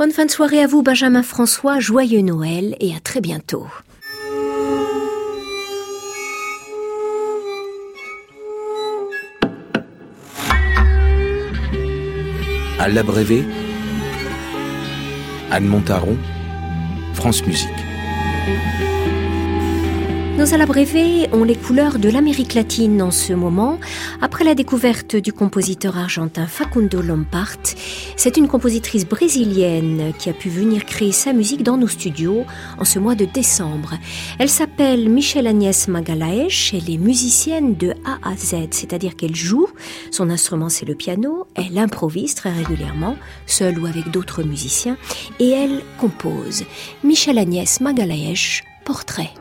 Bonne fin de soirée à vous, Benjamin François. Joyeux Noël et à très bientôt. À l'abrévé, Anne Montaron, France Musique. Nos alabrévés ont les couleurs de l'Amérique latine en ce moment. Après la découverte du compositeur argentin Facundo Lompart, c'est une compositrice brésilienne qui a pu venir créer sa musique dans nos studios en ce mois de décembre. Elle s'appelle Michelle Agnès Magalaesh, elle est musicienne de A à Z, c'est-à-dire qu'elle joue, son instrument c'est le piano, elle improvise très régulièrement, seule ou avec d'autres musiciens, et elle compose. Michelle Agnès Magalaesh, portrait.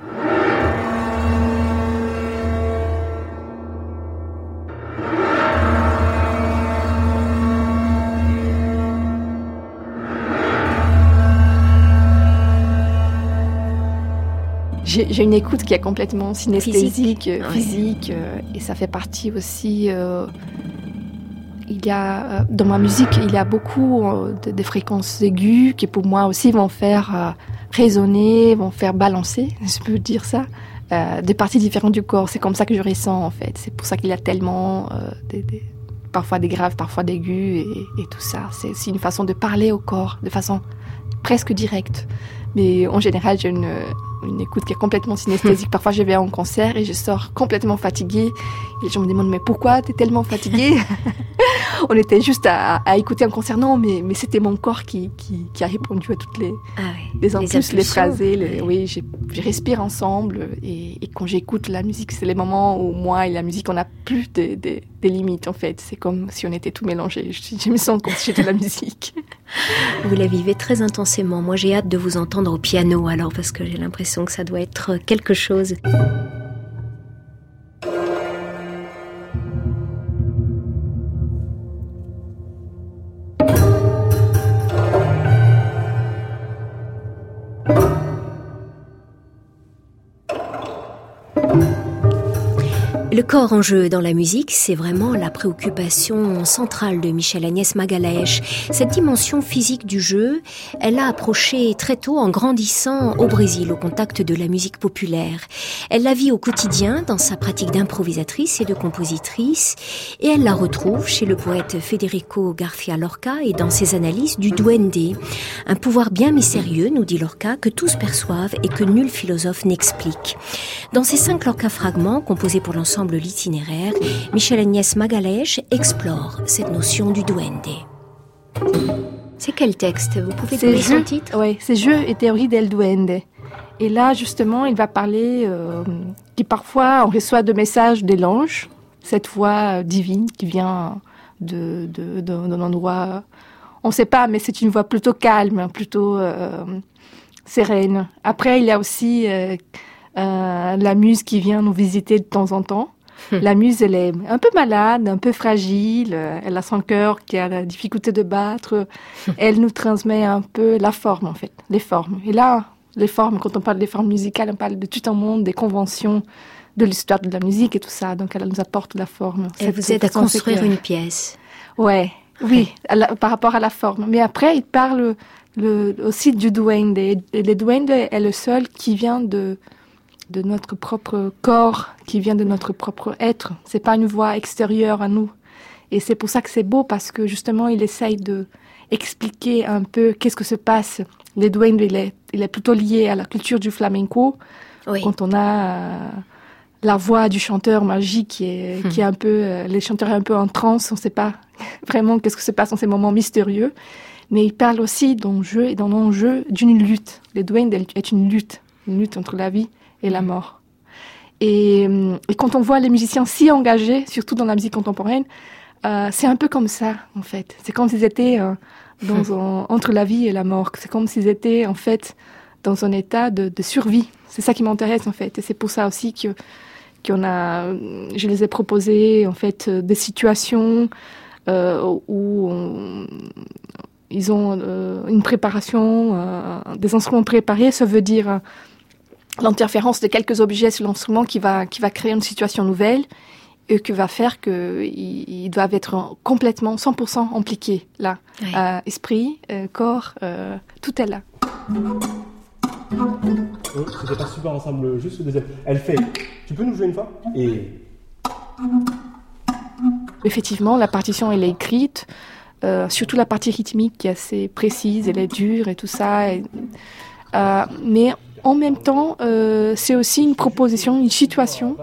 J'ai une écoute qui est complètement synesthésique, physique, euh, euh, et ça fait partie aussi. Euh, il y a dans ma musique, il y a beaucoup de, de, fréquences aiguës qui pour moi aussi vont faire résonner, vont faire balancer, je peux dire ça, des parties différentes du corps. C'est comme ça que je ressens en fait. C'est pour ça qu'il y a tellement des, des, parfois des graves, parfois d'aigus et, et tout ça. C'est aussi une façon de parler au corps, de façon presque directe. Mais en général, j'ai une une écoute qui est complètement synesthésique. Parfois, je vais en concert et je sors complètement fatiguée. Et les gens me demandent, mais pourquoi tu es tellement fatiguée On était juste à, écouter un concert. Non, mais, mais c'était mon corps qui, qui, a répondu à toutes les, ah les impulsions, les, phrases. oui, je respire ensemble. Et, quand j'écoute la musique, c'est les moments où moi et la musique, on n'a plus de, des limites, en fait. C'est comme si on était tout mélangé. Je, je me sens comme si j'étais la musique. Vous la vivez très intensément. Moi, j'ai hâte de vous entendre au piano, alors, parce que j'ai l'impression que ça doit être quelque chose. Corps en jeu dans la musique, c'est vraiment la préoccupation centrale de Michel Agnès Magalaèche. Cette dimension physique du jeu, elle a approché très tôt en grandissant au Brésil, au contact de la musique populaire. Elle la vit au quotidien dans sa pratique d'improvisatrice et de compositrice, et elle la retrouve chez le poète Federico García Lorca et dans ses analyses du duende. Un pouvoir bien mystérieux, nous dit Lorca, que tous perçoivent et que nul philosophe n'explique. Dans ces cinq Lorca fragments, composés pour l'ensemble l'itinéraire, Michel Agnès Magalèche explore cette notion du duende. C'est quel texte? Vous pouvez donner son titre? Oui, c'est Jeux et théorie del duende. Et là, justement, il va parler euh, qui parfois on reçoit de messages des l'ange, cette voix divine qui vient de, d'un endroit, on ne sait pas, mais c'est une voix plutôt calme, plutôt euh, sereine. Après, il y a aussi euh, euh, la muse qui vient nous visiter de temps en temps. La muse, elle est un peu malade, un peu fragile. Elle a son cœur qui a la difficulté de battre. Elle nous transmet un peu la forme, en fait, les formes. Et là, les formes, quand on parle des formes musicales, on parle de tout un monde, des conventions, de l'histoire de la musique et tout ça. Donc, elle nous apporte la forme. Elle vous aide à construire une pièce. Ouais, oui, par rapport à la forme. Mais après, il parle le, aussi du duende. Et le duende est le seul qui vient de de notre propre corps, qui vient de notre propre être. C'est pas une voix extérieure à nous. Et c'est pour ça que c'est beau parce que justement, il essaye de expliquer un peu qu'est-ce que se passe. Les duendes, il est, il est plutôt lié à la culture du flamenco. Quand on a euh, la voix du chanteur magique qui est, hmm. qui est un peu, euh, les chanteurs un peu en transe, on ne sait pas vraiment qu'est-ce que se passe dans ces moments mystérieux. Mais il parle aussi d'enjeu et dans l'enjeu d'une lutte. Les duendes est une lutte, une lutte entre la vie et la mort. Et, et, quand on voit les musiciens si engagés, surtout dans la musique contemporaine, euh, c'est un peu comme ça, en fait. C'est comme s'ils étaient euh, dans un, entre la vie et la mort. C'est comme s'ils étaient, en fait, dans un état de, de survie. C'est ça qui m'intéresse, en fait. Et c'est pour ça aussi que qu'on a, je les ai proposé, en fait, des situations euh, où on, ils ont euh, une préparation, euh, des instruments préparés. Ça veut dire l'interférence de quelques objets sur l'instrument qui va, qui va créer une situation nouvelle. et qui va faire qu'ils doivent être complètement 100% impliqués là. Euh, esprit, euh, corps, euh, tout est là. Oh, C'était pas super ensemble, juste le deuxième. Elle fait. Tu peux nous jouer une fois? Et. Effectivement, la partition elle est écrite, surtout la partie rythmique qui est assez précise, elle est dure et tout ça. mais en même temps, c'est aussi une proposition, une situation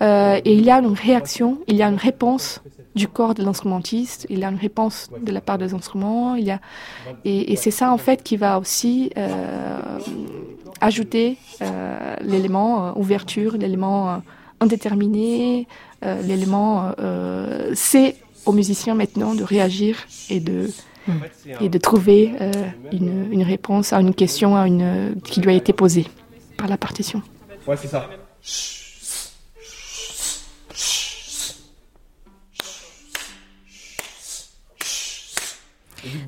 euh, et il y a une réaction, il y a une réponse du corps de l'instrumentiste, il y a une réponse de la part des instruments, il y a, et, c'est ça en fait qui va aussi euh, ajouter euh, l'élément euh, ouverture, l'élément euh, indéterminé, euh, l'élément c'est aux musiciens maintenant de réagir et de et de trouver une, une, réponse à une question à une, qui lui a été posée par la partition. Ouais, c'est ça.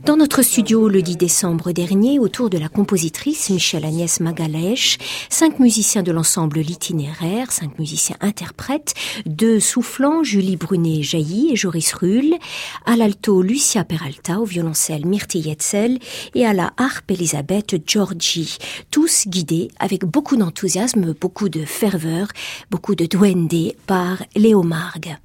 Dans notre studio le 10 décembre dernier, autour de la compositrice Michel Agnès Magalèche, cinq musiciens de l'ensemble L'itinéraire, cinq musiciens interprètes, deux soufflants, Julie Brunet-Jailly et Joris Rull, à l'alto Lucia Peralta, au violoncelle Myrtille Yetzel et à la harpe Elisabeth Giorgi, tous guidés avec beaucoup d'enthousiasme, beaucoup de ferveur, beaucoup de duende par Léo Margue.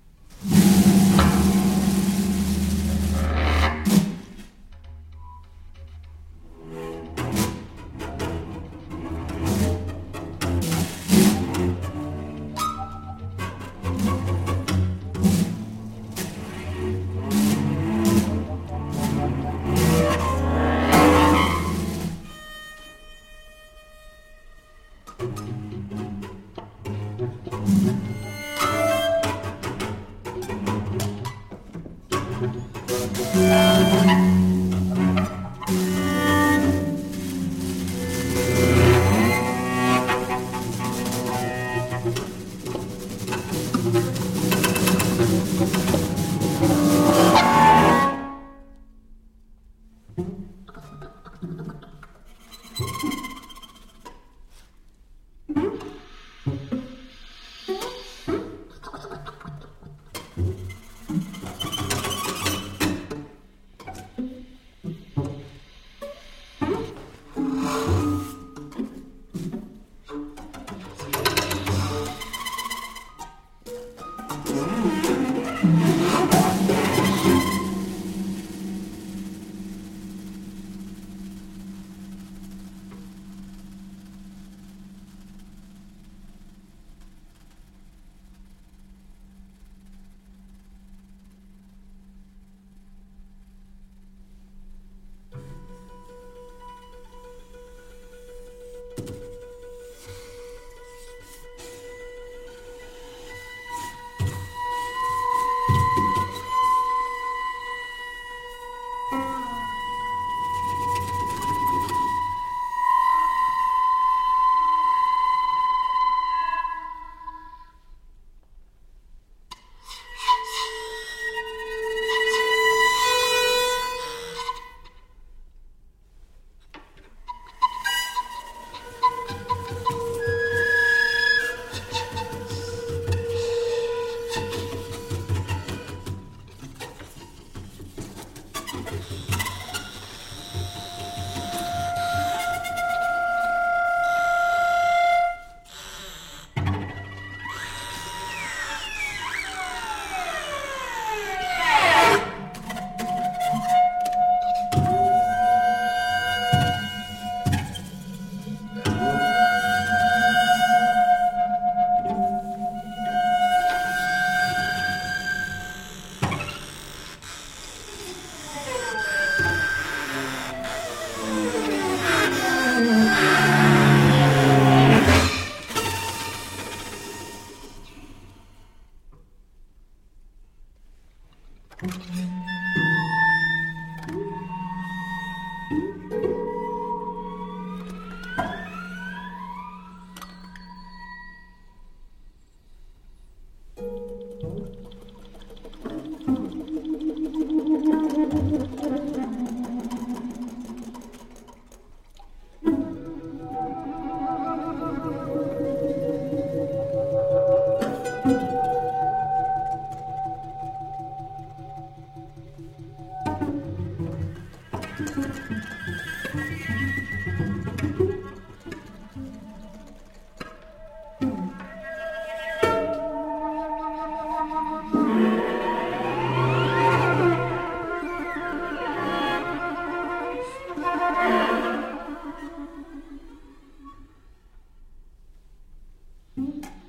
Música Mm-hmm.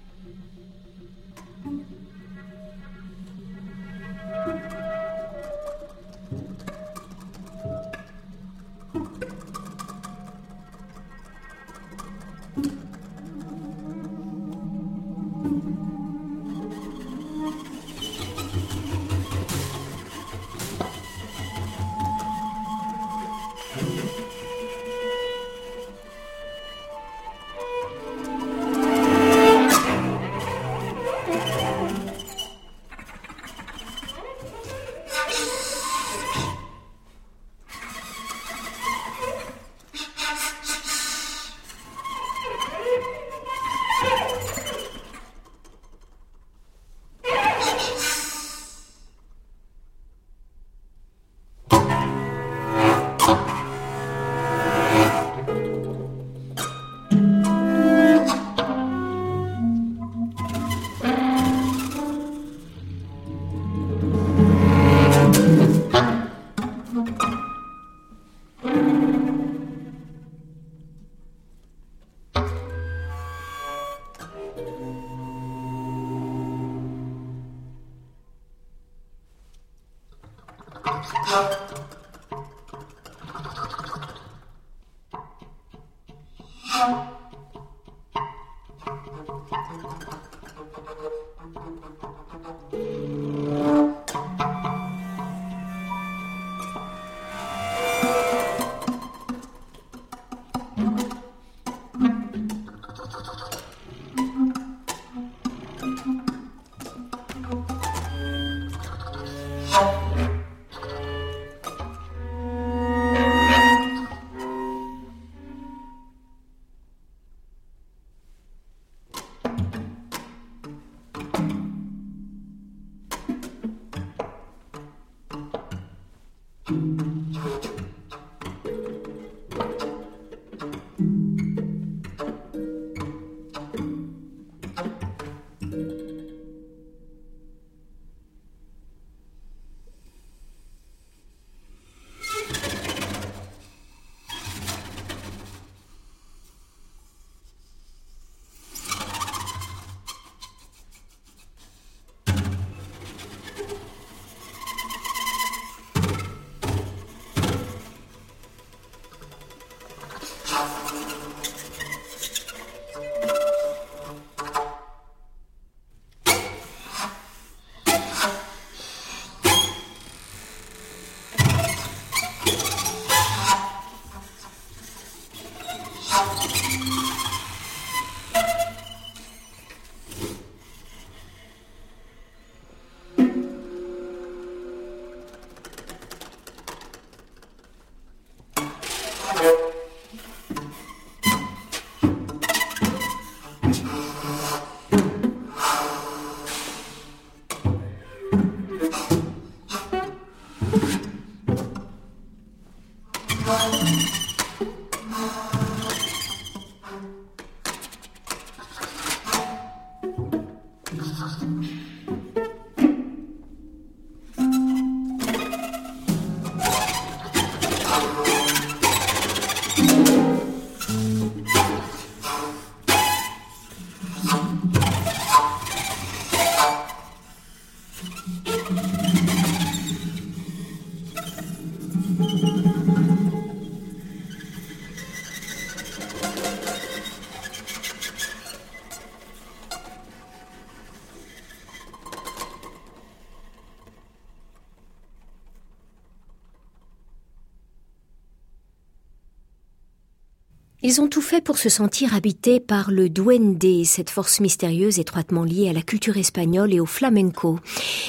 Ils ont tout fait pour se sentir habités par le duende, cette force mystérieuse étroitement liée à la culture espagnole et au flamenco.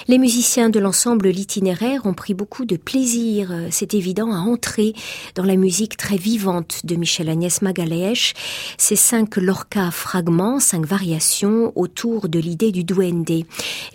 Les musiciens de l'ensemble L'itinéraire ont pris beaucoup de plaisir, c'est évident, à entrer dans la musique très vivante de Michel Agnès Magalhães. Ces cinq Lorca fragments, cinq variations autour de l'idée du duende.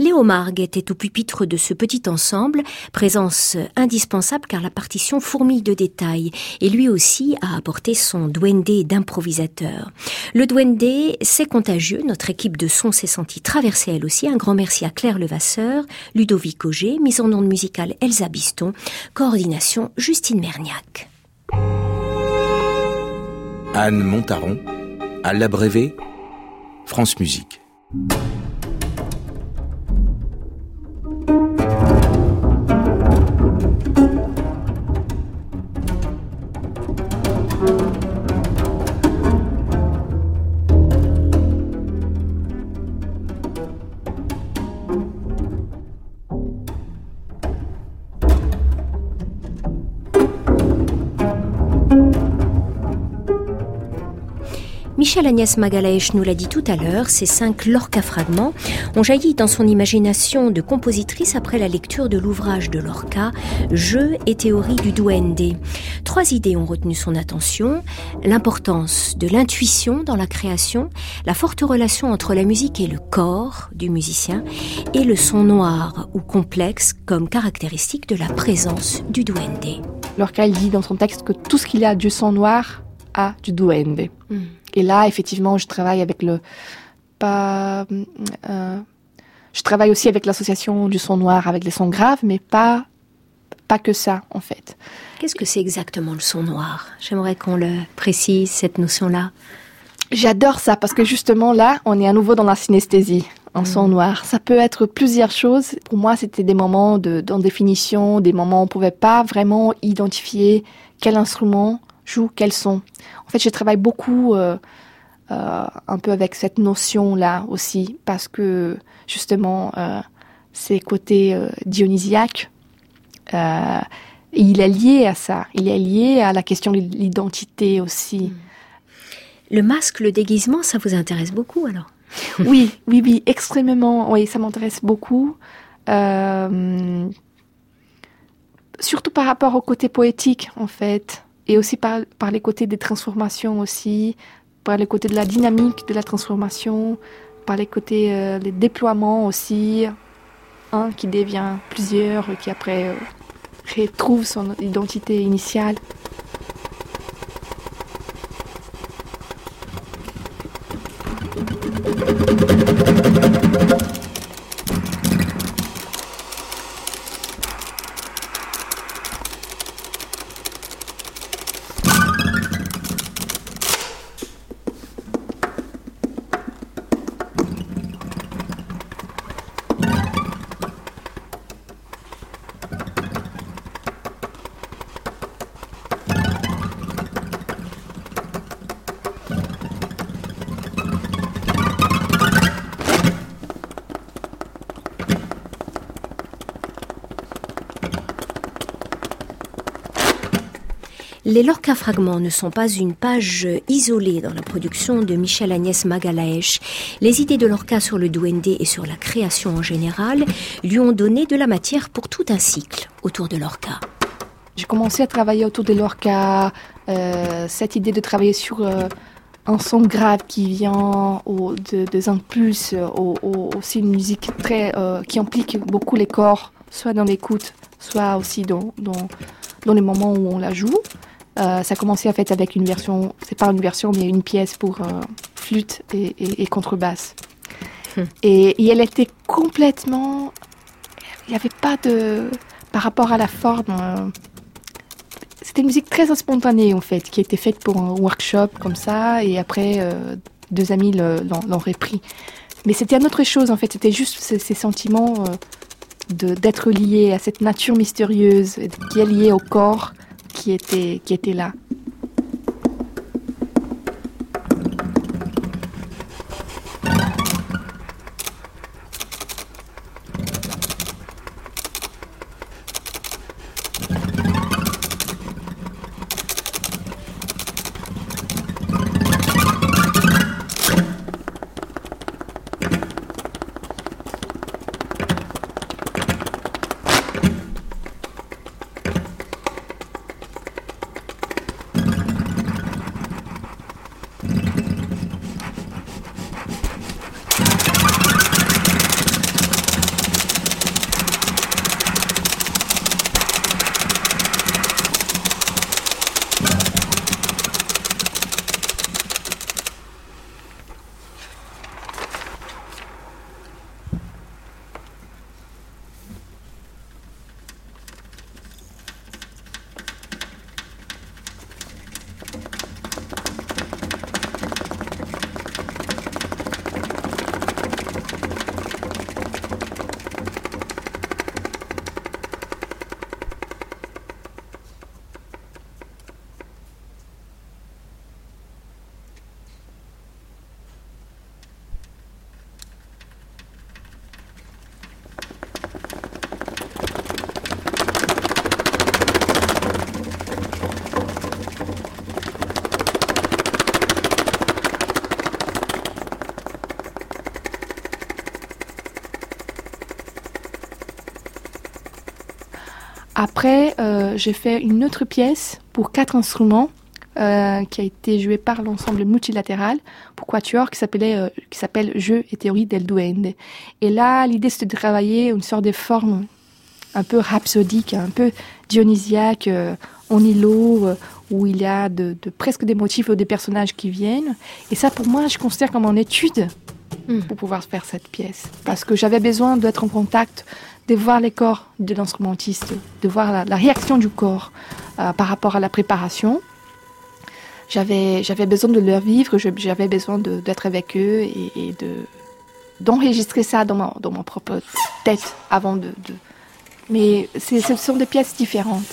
Léo Margue était au pupitre de ce petit ensemble, présence indispensable car la partition fourmille de détails et lui aussi a apporté son duende d'improvisateur. Le Duende, c'est contagieux. Notre équipe de son s'est sentie traversée elle aussi. Un grand merci à Claire Levasseur, Ludovic Auger, mise en onde musicale Elsa Biston, coordination Justine Merniac. Anne Montaron, à l'abrévé, France Musique. Michel Agnès Magalaesh nous l'a dit tout à l'heure, ces cinq Lorca fragments ont jailli dans son imagination de compositrice après la lecture de l'ouvrage de Lorca, Jeux et théorie du duende. Trois idées ont retenu son attention, l'importance de l'intuition dans la création, la forte relation entre la musique et le corps du musicien, et le son noir ou complexe comme caractéristique de la présence du duende. Lorca dit dans son texte que tout ce qu'il y a du son noir a du duende. Mm. Et là, effectivement, je travaille avec le pas. Euh, je travaille aussi avec l'association du son noir, avec les sons graves, mais pas pas que ça, en fait. Qu'est-ce que c'est exactement le son noir? J'aimerais qu'on le précise cette notion-là. J'adore ça parce que justement là, on est à nouveau dans la synesthésie en son mm. noir. Ça peut être plusieurs choses. Pour moi, c'était des moments de, en définition, des moments où on pouvait pas vraiment identifier quel instrument joue quel son. En fait, je travaille beaucoup euh, euh, un peu avec cette notion-là aussi, parce que justement, euh, c'est côté dionysiaque. il est lié à ça, il est lié à la question de l'identité aussi. Hmm. Le masque, le déguisement, ça vous intéresse beaucoup alors? Oui, oui, oui, extrêmement. Oui, ça m'intéresse beaucoup. surtout par rapport au côté poétique, en fait et aussi par, les côtés des transformations aussi, par les côtés de la dynamique de la transformation, par les côtés euh, des déploiements aussi, un qui devient plusieurs, qui après euh, retrouve son identité initiale. Les Lorca fragments ne sont pas une page isolée dans la production de Michel Agnès Magalaesh. Les idées de Lorca sur le duende et sur la création en général lui ont donné de la matière pour tout un cycle autour de Lorca. J'ai commencé à travailler autour de Lorca, euh, cette idée de travailler sur euh, un son grave qui vient de, des impulses, au, aussi une musique très, euh, qui implique beaucoup les corps, soit dans l'écoute, soit aussi dans, dans, dans les moments où on la joue. Euh, ça a commencé en fait avec une version, c'est pas une version, mais une pièce pour euh, flûte et, contrebasse. Hmm. Et, elle était complètement, il n'y avait pas de, par rapport à la forme, euh, c'était une musique très spontanée en fait, qui était faite pour un workshop comme ça, et après deux amis l'ont repris. Mais c'était une autre chose en fait, c'était juste ces, ces sentiments d'être lié à cette nature mystérieuse qui est liée au corps qui était, qui était là. Après, euh, j'ai fait une autre pièce pour quatre instruments euh, qui a été jouée par l'ensemble multilatéral pour quatuor qui s'appelait euh, qui s'appelle Jeux et théorie del duende. Et là, l'idée c'était de travailler une sorte de forme un peu rhapsodique, un peu dionysiaque, en îlot, où il y a de, de presque des motifs ou des personnages qui viennent. Et ça, pour moi, je considère comme en étude Mm. pour pouvoir faire cette pièce. Parce que j'avais besoin d'être en contact, de voir les corps de l'instrumentiste, de voir la, réaction du corps euh, par rapport à la préparation. J'avais, besoin de leur vivre, j'avais besoin d'être avec eux et, de, d'enregistrer ça dans ma, dans propre tête avant de... Mais ce sont des pièces différentes.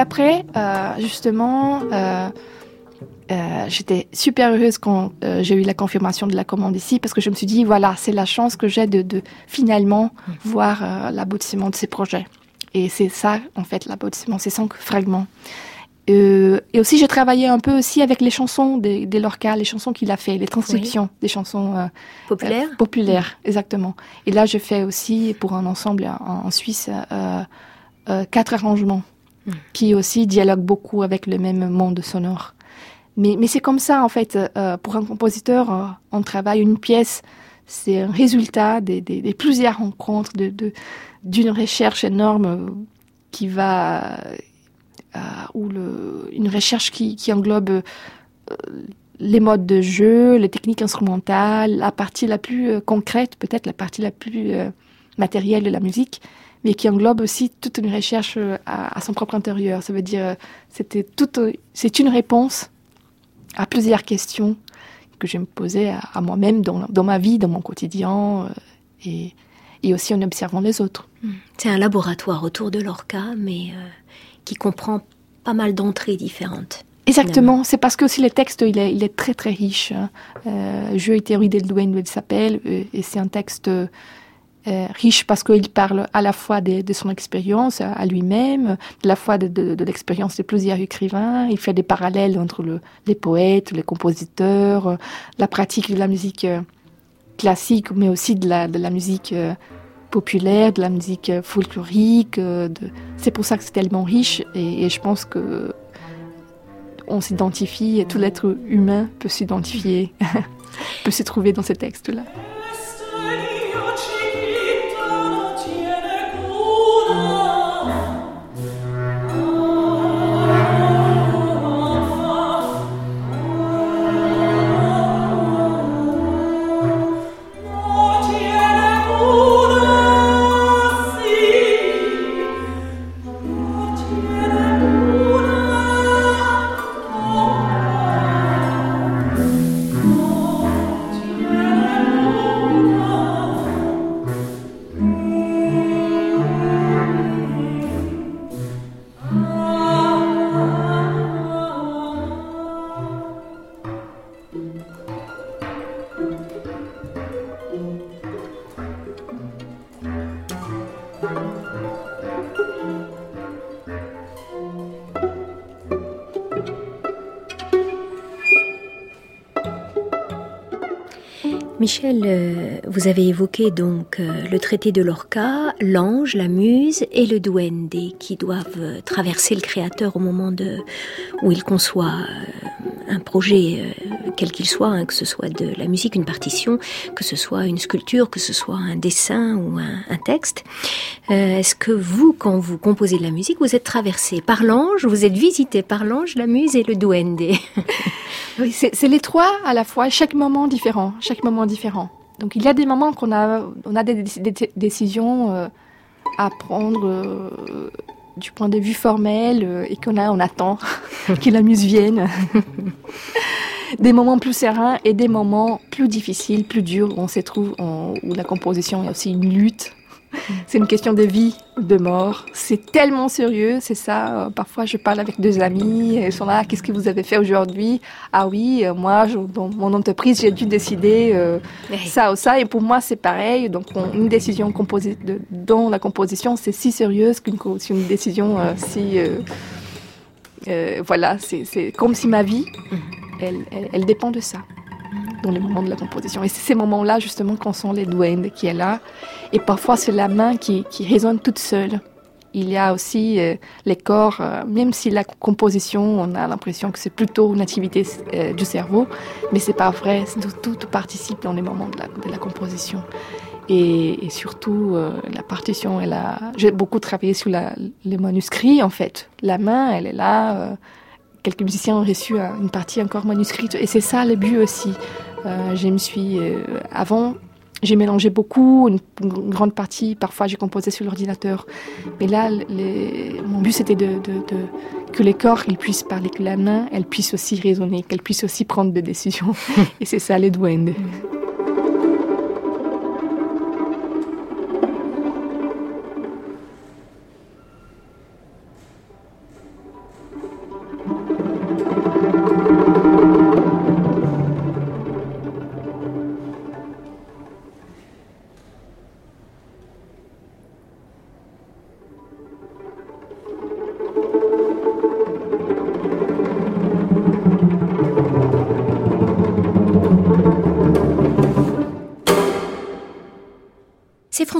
Après, euh, justement, euh, euh, j'étais super heureuse quand euh, j'ai eu la confirmation de la commande ici parce que je me suis dit, voilà, c'est la chance que j'ai de, de finalement voir euh, l'aboutissement de ces projets. Et c'est ça, en fait, l'aboutissement, ces cinq fragments. Et aussi, j'ai travaillé un peu aussi avec les chansons des, des Lorca, les chansons qu'il a fait, les transcriptions des chansons Populaire euh, populaires, exactement. Et là, je fais aussi pour un ensemble en, en Suisse quatre arrangements Qui aussi dialoguent beaucoup avec le même monde sonore. Mais, c'est comme ça, en fait, euh, pour un compositeur, euh, on travaille une pièce, c'est un résultat des, plusieurs rencontres, d'une recherche énorme euh, qui va, ou une recherche qui, englobe les modes de jeu, les techniques instrumentales, la partie la plus concrète, peut-être la partie la plus matérielle de la musique, mais qui englobe aussi toute une recherche euh, à, à son propre intérieur. Ça veut dire, euh, c'était toute, c'est une réponse à plusieurs questions que je me posais à, à moi-même dans, dans ma vie, dans mon quotidien, euh, et, et aussi en observant les autres. C'est un laboratoire autour de l'orca, mais euh, qui comprend pas mal d'entrées différentes. Exactement, c'est parce que aussi le texte, il est, il est très très riche. hein. Euh, Jeu et théorie del duende il s'appelle, et c'est un texte euh, riche parce qu'il parle à la fois de, son expérience à, à lui-même, de la fois de, l'expérience de plusieurs écrivains. Il fait des parallèles entre le, les poètes, les compositeurs, euh, la pratique de la musique euh, classique, mais aussi de la, musique euh, populaire, de la musique folklorique. C'est pour ça que c'est tellement riche et, je pense que on s'identifie, tout l'être humain peut s'identifier, peut se trouver dans ces textes-là. Euh, vous avez évoqué donc euh, le traité de Lorca, l'ange, la muse et le duende qui doivent euh, traverser le créateur au moment de, où il conçoit un projet, quel qu'il soit, hein, que ce soit de la musique, une partition, que ce soit une sculpture, que ce soit un dessin ou un, texte. Est-ce que vous, quand vous composez de la musique, vous êtes traversé par l'ange, vous êtes visité par l'ange, la muse et le duende? Oui, c'est les trois à la fois, chaque moment différent, chaque moment différent. Donc il y a des moments qu'on a, on a des, décisions euh, à prendre euh, du point de vue formel euh, et qu'on a, on attend que la muse vienne. des moments plus sereins et des moments plus difficiles, plus durs, où on se trouve, où la composition est aussi une lutte c'est une question de vie, de mort. C'est tellement sérieux, c'est ça. Euh, parfois, je parle avec deux amis, ils sont là, qu'est-ce que vous avez fait aujourd'hui? Ah oui, euh, moi, dans mon entreprise, j'ai dû décider euh, ça ou ça. Et pour moi, c'est pareil. Donc, une décision composée de, dans la composition, c'est si sérieuse qu'une une décision si... voilà, c'est comme si ma vie, mhm. Elle dépend de ça dans les moments de la composition. Et c'est ces moments-là, justement, qu'on sent les duendes qui est là. Et parfois, c'est la main qui, résonne toute seule. Il y a aussi euh, les corps, euh, même si la composition, on a l'impression que c'est plutôt une activité euh, du cerveau, mais c'est pas vrai. Tout, participe dans les moments de la, composition. Et, surtout, la partition, elle a. J'ai beaucoup travaillé sur les manuscrits, en fait. La main, elle est là quelques musiciens ont reçu une partie encore manuscrite. Et c'est ça le but aussi. Euh, je me suis, euh, avant, j'ai mélangé beaucoup, une, grande partie, parfois j'ai composé sur l'ordinateur. Mais là, mon but c'était de, que les corps ils puissent parler, que la main elle puisse aussi raisonner, qu'elle puisse aussi prendre des décisions. Et c'est ça les duendes.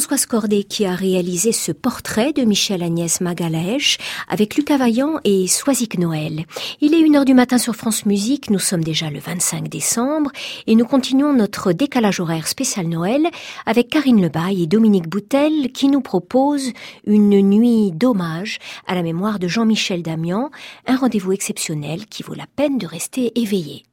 Françoise Cordet qui a réalisé ce portrait de Michel Agnès Magalaèche avec Lucas Vaillant et Soisic Noël. Il est une heure du matin sur France Musique, nous sommes déjà le 25 décembre et nous continuons notre décalage horaire spécial Noël avec Karine Lebaille et Dominique Boutel qui nous proposent une nuit d'hommage à la mémoire de Jean-Michel Damian, un rendez-vous exceptionnel qui vaut la peine de rester éveillé.